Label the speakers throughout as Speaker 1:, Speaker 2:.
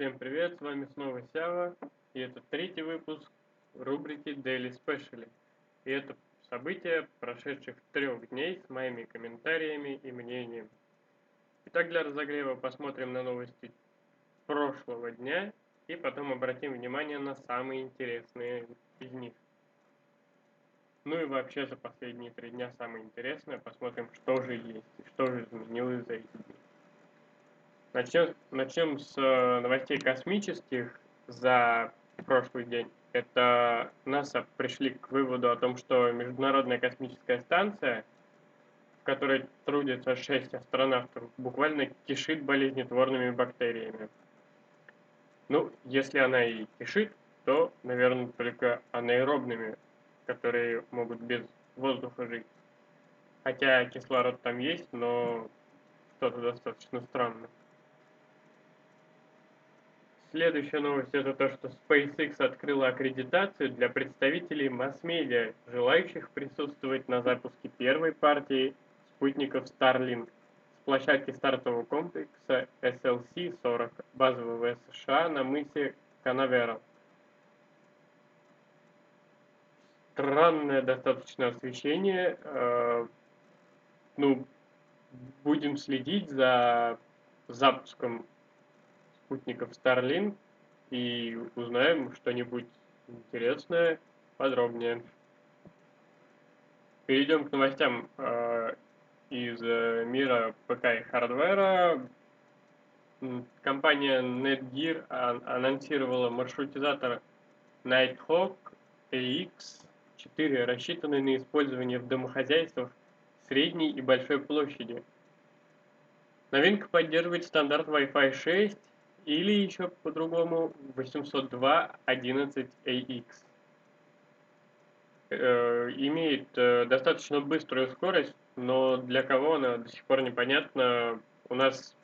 Speaker 1: Всем привет, с вами снова Сява, и это третий выпуск рубрики Daily Special. И это события прошедших трех дней с моими комментариями и мнением. Итак, для разогрева посмотрим на новости прошлого дня и потом обратим внимание на самые интересные из них. Ну и вообще за последние три дня самое интересное, посмотрим, что же есть, что же изменилось за эти дни. Начнем, начнем с э, новостей космических за прошлый день. Это НАСА пришли к выводу о том, что Международная космическая станция, в которой трудится 6 астронавтов, буквально кишит болезнетворными бактериями. Ну, если она и кишит, то, наверное, только анаэробными, которые могут без воздуха жить. Хотя кислород там есть, но что-то достаточно странное. Следующая новость это то, что SpaceX открыла аккредитацию для представителей масс-медиа, желающих присутствовать на запуске первой партии спутников Starlink с площадки стартового комплекса SLC-40 базы ВВС США на мысе Канаверал. Странное достаточно освещение. Э, ну, будем следить за запуском спутников Starlink и узнаем что-нибудь интересное подробнее. Перейдем к новостям э, из мира ПК и хардвера. Компания Netgear анонсировала маршрутизатор Nighthawk AX4, рассчитанный на использование в домохозяйствах средней и большой площади. Новинка поддерживает стандарт Wi-Fi 6 или еще по-другому 802.11ax. Э, имеет э, достаточно быструю скорость, но для кого она до сих пор непонятно. У нас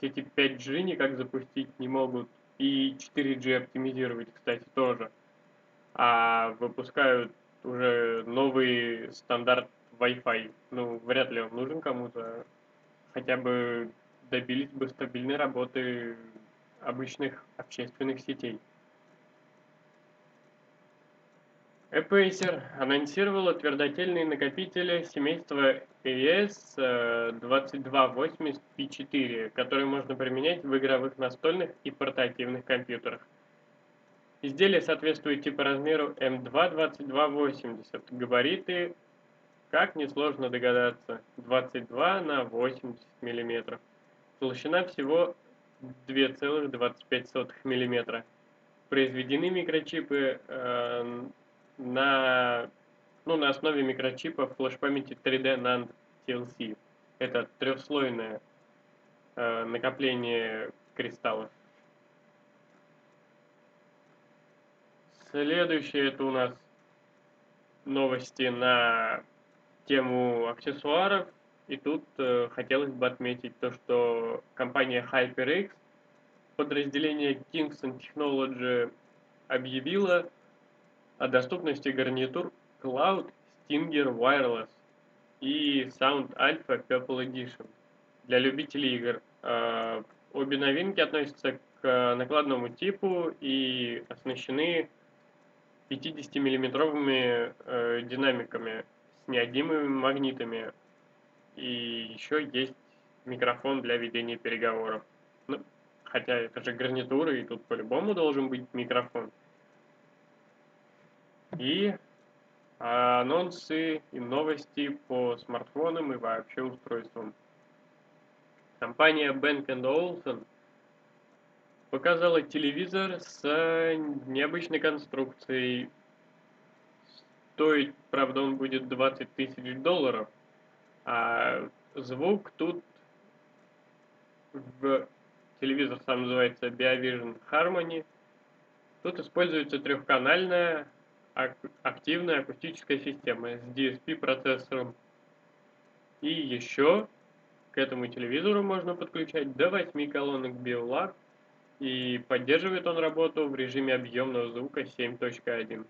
Speaker 1: сети 5G никак запустить не могут, и 4G оптимизировать, кстати, тоже. А выпускают уже новый стандарт Wi-Fi. Ну, вряд ли он нужен кому-то. Хотя бы добились бы стабильной работы обычных общественных сетей. Apacer анонсировала твердотельные накопители семейства AES2280P4, которые можно применять в игровых настольных и портативных компьютерах. Изделие соответствует типа размеру M22280. Габариты, как несложно догадаться, 22 на 80 мм. Толщина всего 2,25 мм. Произведены микрочипы э, на, ну, на основе микрочипа флеш-памяти 3D NAND TLC. Это трехслойное э, накопление кристаллов. Следующее это у нас новости на тему аксессуаров и тут э, хотелось бы отметить то, что компания HyperX, подразделение Kingston Technology, объявила о доступности гарнитур Cloud Stinger Wireless и Sound Alpha Purple Edition для любителей игр. Э, обе новинки относятся к накладному типу и оснащены 50-миллиметровыми э, динамиками с неодимыми магнитами и еще есть микрофон для ведения переговоров. Ну, хотя это же гарнитура, и тут по-любому должен быть микрофон. И анонсы и новости по смартфонам и вообще устройствам. Компания Bank Olufsen показала телевизор с необычной конструкцией. Стоить, правда, он будет 20 тысяч долларов – а звук тут в телевизор сам называется BioVision Harmony. Тут используется трехканальная активная акустическая система с DSP процессором. И еще к этому телевизору можно подключать до 8 колонок BioLab и поддерживает он работу в режиме объемного звука 7.1.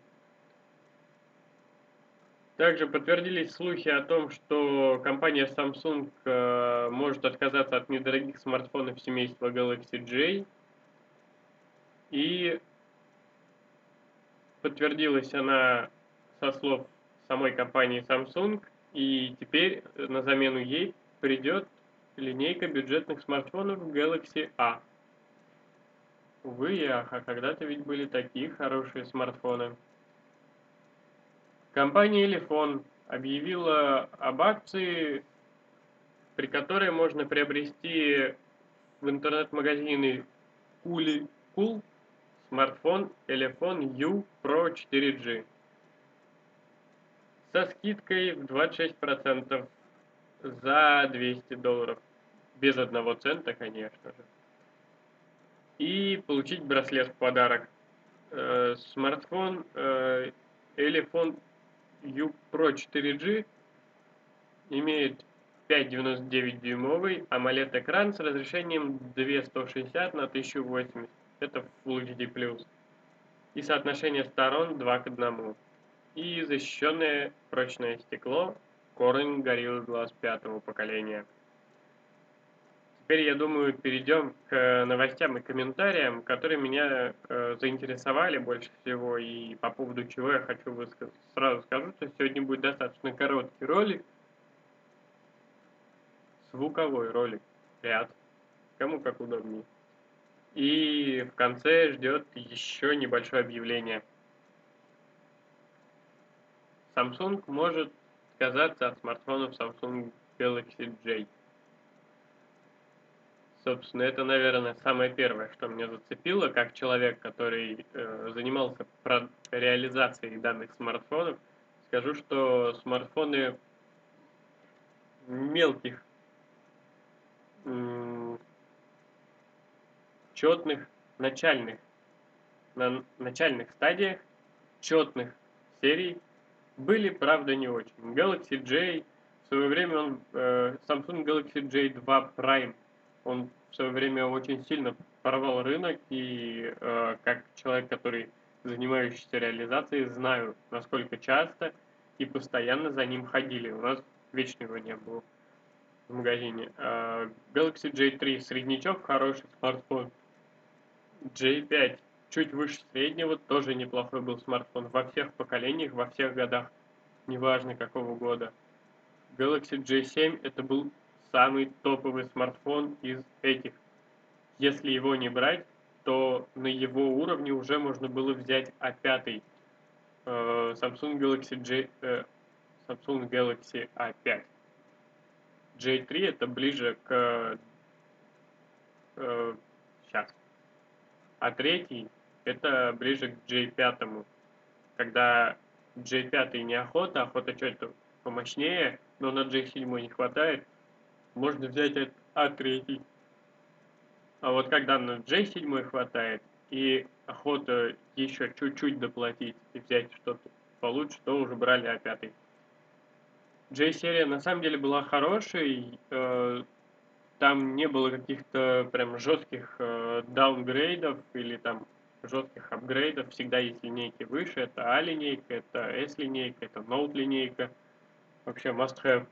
Speaker 1: Также подтвердились слухи о том, что компания Samsung э, может отказаться от недорогих смартфонов семейства Galaxy J И подтвердилась она со слов самой компании Samsung, и теперь на замену ей придет линейка бюджетных смартфонов Galaxy A. Увы и ах, а когда-то ведь были такие хорошие смартфоны. Компания Elefon объявила об акции, при которой можно приобрести в интернет-магазине Cool, cool смартфон Elefon U Pro 4G со скидкой в 26% за 200 долларов. Без одного цента, конечно же. И получить браслет в подарок. Э, смартфон э, Elephone U Pro 4G имеет 5,99 дюймовый AMOLED экран с разрешением 2160 на 1080. Это Full HD+. И соотношение сторон 2 к 1 и защищенное прочное стекло Corning Gorilla Glass пятого поколения. Теперь, я думаю, перейдем к новостям и комментариям, которые меня э, заинтересовали больше всего, и по поводу чего я хочу высказать. Сразу скажу, что сегодня будет достаточно короткий ролик, звуковой ролик, ряд, кому как удобнее. И в конце ждет еще небольшое объявление – Samsung может отказаться от смартфонов Samsung Galaxy J. Собственно, это, наверное, самое первое, что меня зацепило, как человек, который э, занимался реализацией данных смартфонов. Скажу, что смартфоны мелких, четных, начальных, на начальных стадиях, четных серий были, правда, не очень. Galaxy J, в свое время он, э, Samsung Galaxy J2 Prime, он в свое время очень сильно порвал рынок, и э, как человек, который занимающийся реализацией, знаю, насколько часто и постоянно за ним ходили. У нас вечно его не было в магазине. Э, Galaxy J3 среднячок, хороший смартфон. J5 чуть выше среднего, тоже неплохой был смартфон во всех поколениях, во всех годах, неважно какого года. Galaxy J7 это был самый топовый смартфон из этих. Если его не брать, то на его уровне уже можно было взять A5. Э, Samsung Galaxy J, э, Samsung Galaxy A5. J3 это ближе к э, сейчас. А третий это ближе к J5, когда J5 не охота, охота что-то помощнее, но на J7 не хватает, можно взять А3. А вот когда на J7 хватает, и охота еще чуть-чуть доплатить и взять что-то получше, то уже брали А5. J-серия на самом деле была хорошей, э, там не было каких-то прям жестких э, даунгрейдов или там жестких апгрейдов всегда есть линейки выше. Это А-линейка, это S-линейка, это Note-линейка. Вообще must have.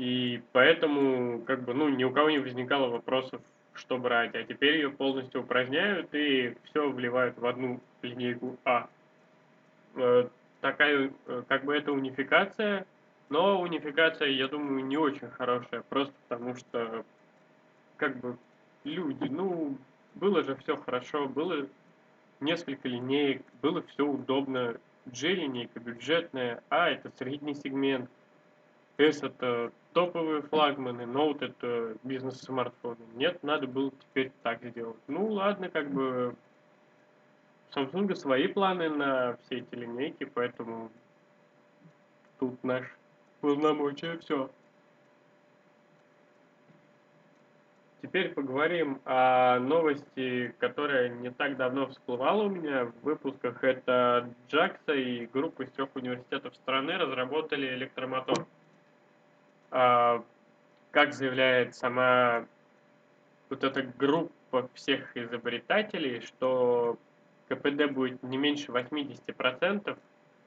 Speaker 1: И поэтому, как бы, ну, ни у кого не возникало вопросов, что брать. А теперь ее полностью упраздняют и все вливают в одну линейку А. Э, такая, э, как бы, это унификация, но унификация, я думаю, не очень хорошая, просто потому что, как бы, люди, ну, было же все хорошо, было несколько линеек, было все удобно. G-линейка бюджетная, А это средний сегмент, S это топовые флагманы, Note это бизнес-смартфоны. Нет, надо было теперь так сделать. Ну ладно, как бы Samsung свои планы на все эти линейки, поэтому тут наш полномочия все. Теперь поговорим о новости, которая не так давно всплывала у меня в выпусках. Это Джакса и группа из трех университетов страны разработали электромотор. А, как заявляет сама вот эта группа всех изобретателей, что КПД будет не меньше 80%,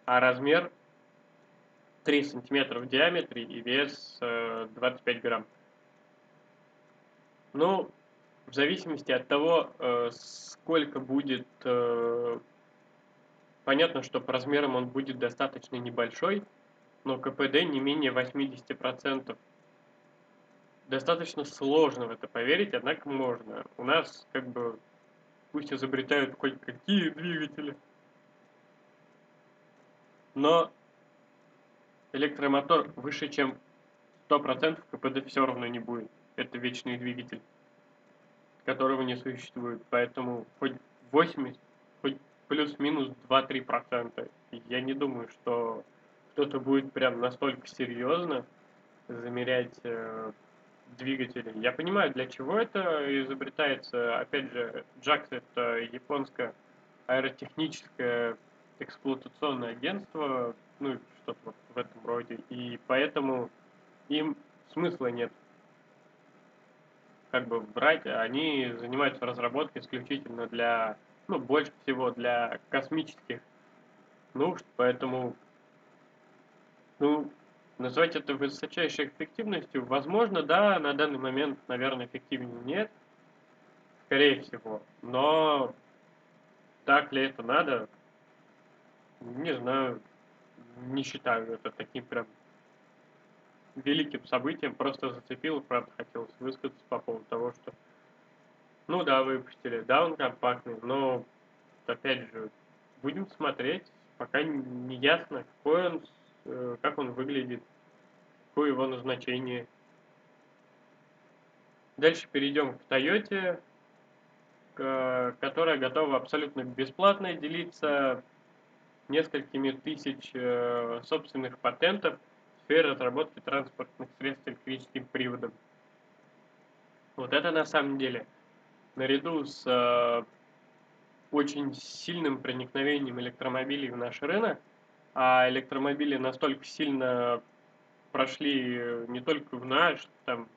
Speaker 1: а размер 3 см в диаметре и вес 25 э, грамм. Ну, в зависимости от того, э, сколько будет... Э, понятно, что по размерам он будет достаточно небольшой, но КПД не менее 80%. Достаточно сложно в это поверить, однако можно. У нас как бы пусть изобретают хоть какие двигатели, но электромотор выше, чем 100% КПД все равно не будет. Это вечный двигатель, которого не существует. Поэтому хоть 80, хоть плюс-минус 2-3%. Я не думаю, что кто-то будет прям настолько серьезно замерять э, двигатели. Я понимаю, для чего это изобретается. Опять же, JAX это японское аэротехническое эксплуатационное агентство, ну, что-то вот в этом роде. И поэтому им смысла нет как бы брать, они занимаются разработкой исключительно для, ну, больше всего для космических нужд, поэтому, ну, назвать это высочайшей эффективностью, возможно, да, на данный момент, наверное, эффективнее нет, скорее всего, но так ли это надо, не знаю, не считаю это таким прям великим событием, просто зацепил, правда, хотелось высказаться по поводу того, что, ну да, выпустили, да, он компактный, но, опять же, будем смотреть, пока не ясно, какой он, как он выглядит, какое его назначение. Дальше перейдем к Toyota, которая готова абсолютно бесплатно делиться несколькими тысяч э, собственных патентов – сферы разработки транспортных средств электрическим приводом. Вот это на самом деле, наряду с э, очень сильным проникновением электромобилей в наш рынок, а электромобили настолько сильно прошли не только в наш, там,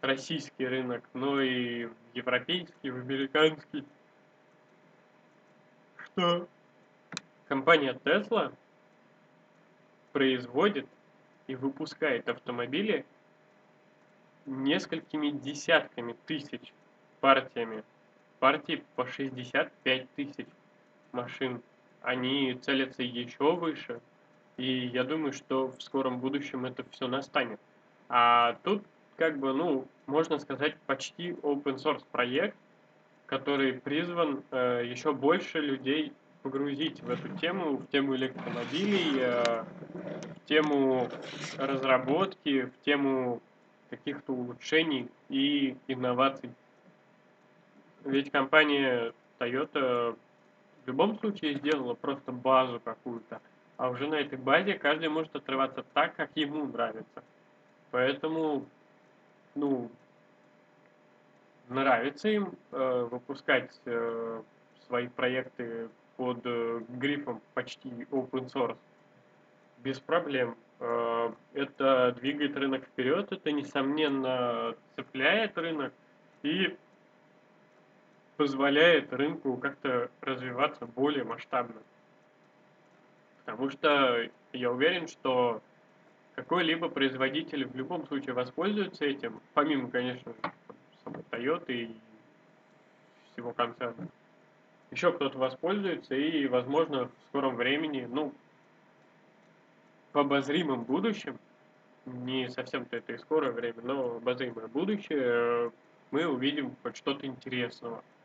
Speaker 1: российский рынок, но и в европейский, в американский, что компания Tesla производит и выпускает автомобили несколькими десятками тысяч партиями. Партии по 65 тысяч машин. Они целятся еще выше. И я думаю, что в скором будущем это все настанет. А тут, как бы, ну, можно сказать, почти open source проект, который призван э, еще больше людей погрузить в эту тему, в тему электромобилей, э, в тему разработки, в тему каких-то улучшений и инноваций. Ведь компания Toyota в любом случае сделала просто базу какую-то, а уже на этой базе каждый может отрываться так, как ему нравится. Поэтому, ну, нравится им э, выпускать э, свои проекты под э, грифом почти open source без проблем. Э, это двигает рынок вперед, это, несомненно, цепляет рынок и позволяет рынку как-то развиваться более масштабно. Потому что я уверен, что какой-либо производитель в любом случае воспользуется этим, помимо, конечно, самой Toyota и всего концерна еще кто-то воспользуется и, возможно, в скором времени, ну, в обозримом будущем, не совсем-то это и скорое время, но обозримое будущее, мы увидим хоть что-то интересного э,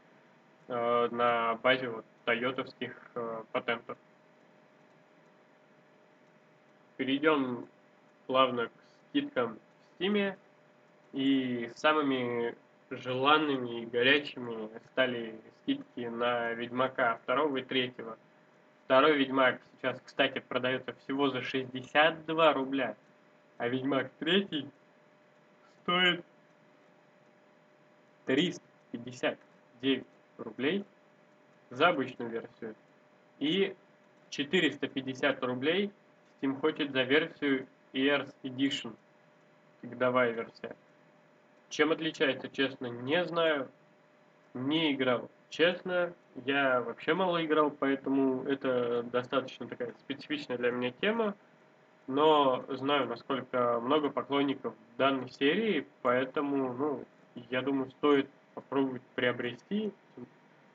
Speaker 1: на базе вот тойотовских э, патентов. Перейдем плавно к скидкам в Steam. И самыми желанными и горячими стали скидки на Ведьмака второго и третьего. Второй Ведьмак сейчас, кстати, продается всего за 62 рубля, а Ведьмак третий стоит 359 рублей за обычную версию. И 450 рублей Steam хочет за версию Ears Edition, годовая версия. Чем отличается, честно, не знаю. Не играл. Честно, я вообще мало играл, поэтому это достаточно такая специфичная для меня тема. Но знаю, насколько много поклонников данной серии, поэтому, ну, я думаю, стоит попробовать приобрести.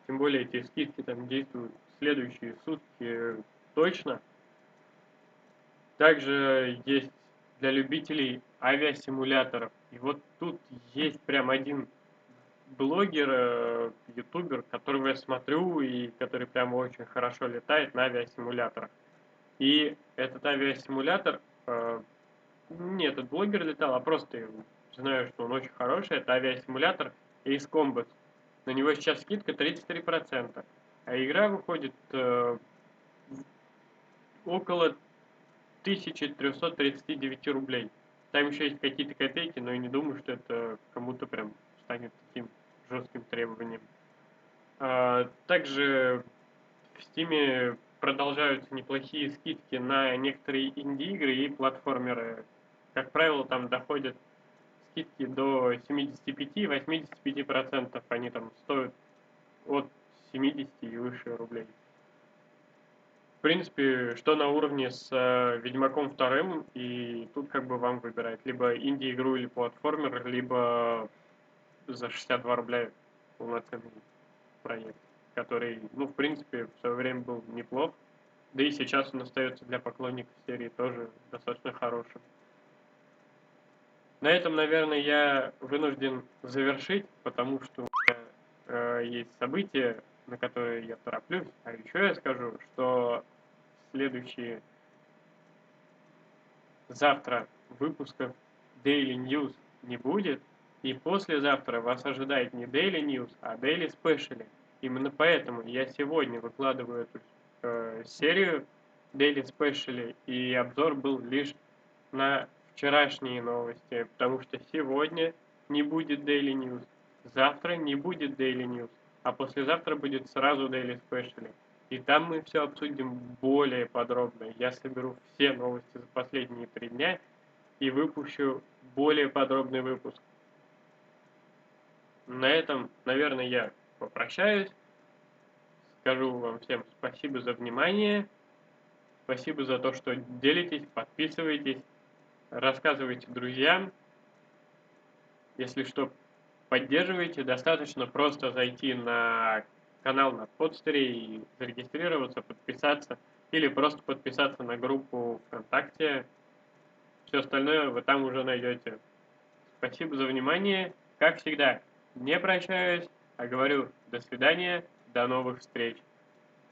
Speaker 1: Тем более эти скидки там действуют следующие сутки точно. Также есть для любителей авиасимуляторов. И вот тут есть прям один блогер, э, ютубер, которого я смотрю и который прям очень хорошо летает на авиасимуляторах. И этот авиасимулятор, э, не этот блогер летал, а просто знаю, что он очень хороший, это авиасимулятор Ace Combat. На него сейчас скидка 33%, а игра выходит э, около 1339 рублей. Там еще есть какие-то копейки, но я не думаю, что это кому-то прям станет таким жестким требованием. А, также в Steam продолжаются неплохие скидки на некоторые инди-игры и платформеры. Как правило, там доходят скидки до 75-85%. Они там стоят от 70 и выше рублей. В принципе, что на уровне с э, Ведьмаком вторым, и тут как бы вам выбирать. Либо инди-игру или платформер, либо за 62 рубля полноценный проект, который, ну, в принципе, в свое время был неплох. Да и сейчас он остается для поклонников серии тоже достаточно хорошим. На этом, наверное, я вынужден завершить, потому что э, есть события, на которые я тороплюсь. А еще я скажу, что следующие завтра выпусков Daily News не будет, и послезавтра вас ожидает не Daily News, а Daily Special. Именно поэтому я сегодня выкладываю эту э, серию Daily Special, и обзор был лишь на вчерашние новости, потому что сегодня не будет Daily News, завтра не будет Daily News, а послезавтра будет сразу Daily Special. И там мы все обсудим более подробно. Я соберу все новости за последние три дня и выпущу более подробный выпуск. На этом, наверное, я попрощаюсь. Скажу вам всем спасибо за внимание. Спасибо за то, что делитесь, подписывайтесь, рассказывайте друзьям. Если что, поддерживайте. Достаточно просто зайти на канал на подстере и зарегистрироваться, подписаться. Или просто подписаться на группу ВКонтакте. Все остальное вы там уже найдете. Спасибо за внимание. Как всегда, не прощаюсь, а говорю до свидания, до новых встреч.